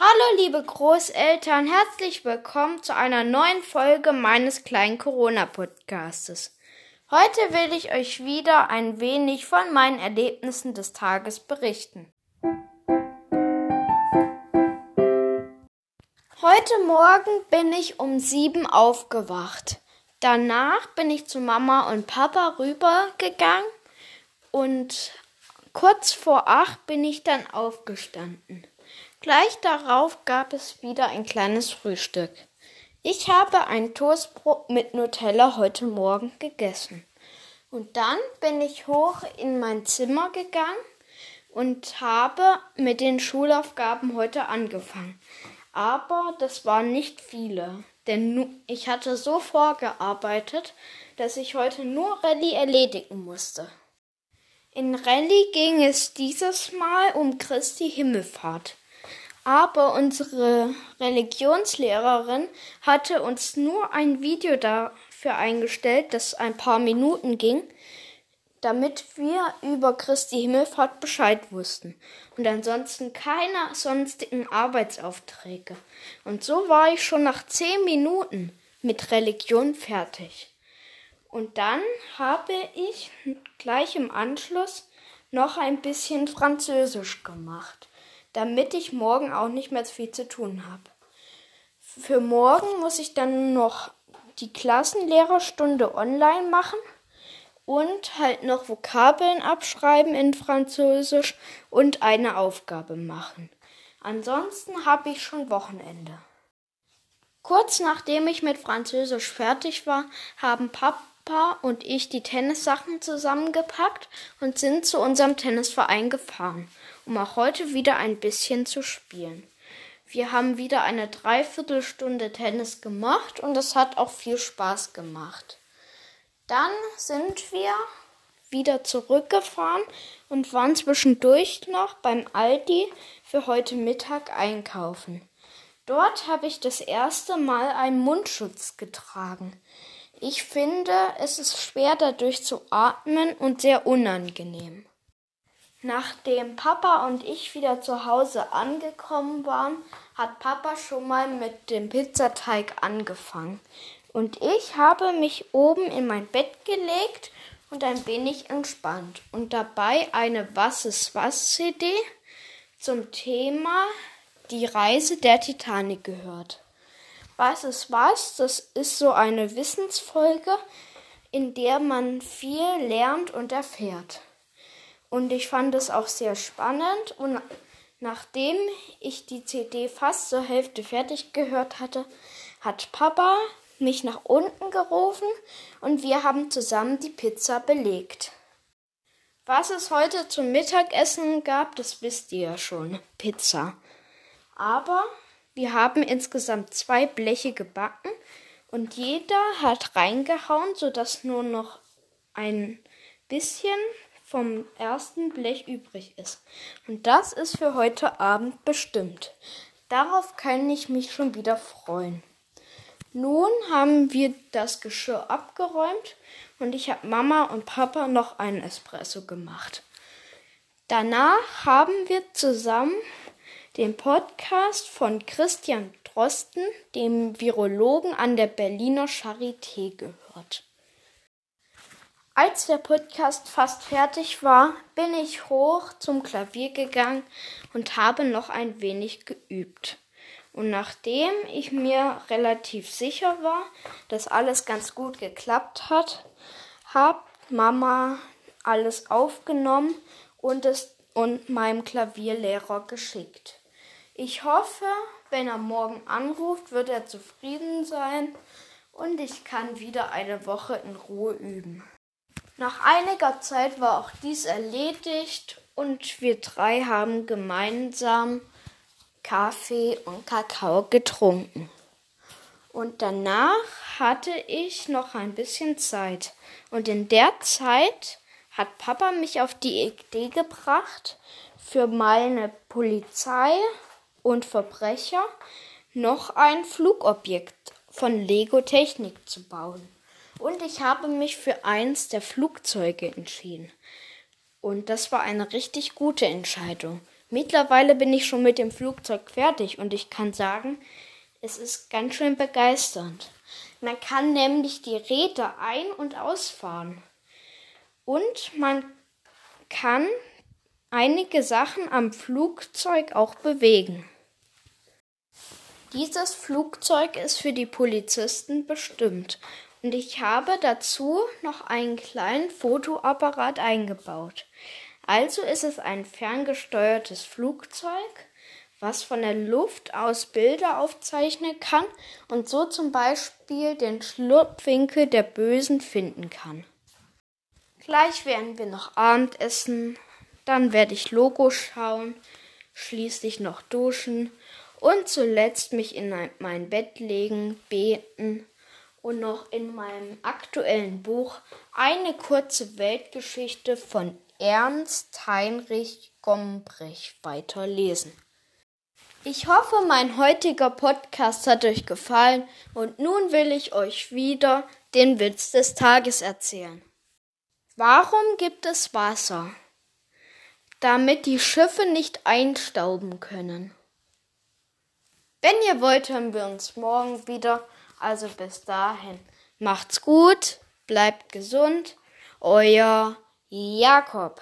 Hallo liebe Großeltern, herzlich willkommen zu einer neuen Folge meines kleinen Corona-Podcastes. Heute will ich euch wieder ein wenig von meinen Erlebnissen des Tages berichten. Heute Morgen bin ich um sieben aufgewacht. Danach bin ich zu Mama und Papa rübergegangen und kurz vor acht bin ich dann aufgestanden. Gleich darauf gab es wieder ein kleines Frühstück. Ich habe ein Toastbrot mit Nutella heute Morgen gegessen. Und dann bin ich hoch in mein Zimmer gegangen und habe mit den Schulaufgaben heute angefangen. Aber das waren nicht viele, denn ich hatte so vorgearbeitet, dass ich heute nur Rallye erledigen musste. In Rallye ging es dieses Mal um Christi Himmelfahrt. Aber unsere Religionslehrerin hatte uns nur ein Video dafür eingestellt, das ein paar Minuten ging, damit wir über Christi Himmelfahrt Bescheid wussten und ansonsten keine sonstigen Arbeitsaufträge. Und so war ich schon nach zehn Minuten mit Religion fertig. Und dann habe ich gleich im Anschluss noch ein bisschen Französisch gemacht damit ich morgen auch nicht mehr viel zu tun habe. Für morgen muss ich dann noch die Klassenlehrerstunde online machen und halt noch Vokabeln abschreiben in Französisch und eine Aufgabe machen. Ansonsten habe ich schon Wochenende. Kurz nachdem ich mit Französisch fertig war, haben Papa und ich die Tennissachen zusammengepackt und sind zu unserem Tennisverein gefahren um auch heute wieder ein bisschen zu spielen. Wir haben wieder eine Dreiviertelstunde Tennis gemacht und es hat auch viel Spaß gemacht. Dann sind wir wieder zurückgefahren und waren zwischendurch noch beim Aldi für heute Mittag einkaufen. Dort habe ich das erste Mal einen Mundschutz getragen. Ich finde, es ist schwer dadurch zu atmen und sehr unangenehm. Nachdem Papa und ich wieder zu Hause angekommen waren, hat Papa schon mal mit dem Pizzateig angefangen. Und ich habe mich oben in mein Bett gelegt und ein wenig entspannt und dabei eine Was ist was CD zum Thema Die Reise der Titanic gehört. Was ist was? Das ist so eine Wissensfolge, in der man viel lernt und erfährt. Und ich fand es auch sehr spannend. Und nachdem ich die CD fast zur Hälfte fertig gehört hatte, hat Papa mich nach unten gerufen und wir haben zusammen die Pizza belegt. Was es heute zum Mittagessen gab, das wisst ihr ja schon. Pizza. Aber wir haben insgesamt zwei Bleche gebacken und jeder hat reingehauen, sodass nur noch ein bisschen vom ersten Blech übrig ist. Und das ist für heute Abend bestimmt. Darauf kann ich mich schon wieder freuen. Nun haben wir das Geschirr abgeräumt und ich habe Mama und Papa noch einen Espresso gemacht. Danach haben wir zusammen den Podcast von Christian Drosten, dem Virologen an der Berliner Charité, gehört. Als der Podcast fast fertig war, bin ich hoch zum Klavier gegangen und habe noch ein wenig geübt. Und nachdem ich mir relativ sicher war, dass alles ganz gut geklappt hat, hat Mama alles aufgenommen und es und meinem Klavierlehrer geschickt. Ich hoffe, wenn er morgen anruft, wird er zufrieden sein und ich kann wieder eine Woche in Ruhe üben. Nach einiger Zeit war auch dies erledigt und wir drei haben gemeinsam Kaffee und Kakao getrunken. Und danach hatte ich noch ein bisschen Zeit. Und in der Zeit hat Papa mich auf die Idee gebracht, für meine Polizei und Verbrecher noch ein Flugobjekt von Lego Technik zu bauen. Und ich habe mich für eins der Flugzeuge entschieden. Und das war eine richtig gute Entscheidung, Mittlerweile bin ich schon mit dem Flugzeug fertig und ich kann sagen, es ist ganz schön begeisternd. Man kann nämlich die Räder ein- und ausfahren. Und man kann einige Sachen am Flugzeug auch bewegen. Dieses Flugzeug ist für die Polizisten bestimmt und ich habe dazu noch einen kleinen Fotoapparat eingebaut. Also ist es ein ferngesteuertes Flugzeug, was von der Luft aus Bilder aufzeichnen kann und so zum Beispiel den Schlupfwinkel der Bösen finden kann. Gleich werden wir noch Abendessen, dann werde ich Logo schauen, schließlich noch duschen und zuletzt mich in mein Bett legen, beten und noch in meinem aktuellen Buch eine kurze Weltgeschichte von Ernst Heinrich Gombrich weiterlesen. Ich hoffe, mein heutiger Podcast hat euch gefallen und nun will ich euch wieder den Witz des Tages erzählen. Warum gibt es Wasser? Damit die Schiffe nicht einstauben können. Wenn ihr wollt, hören wir uns morgen wieder. Also bis dahin. Macht's gut, bleibt gesund. Euer Jakob.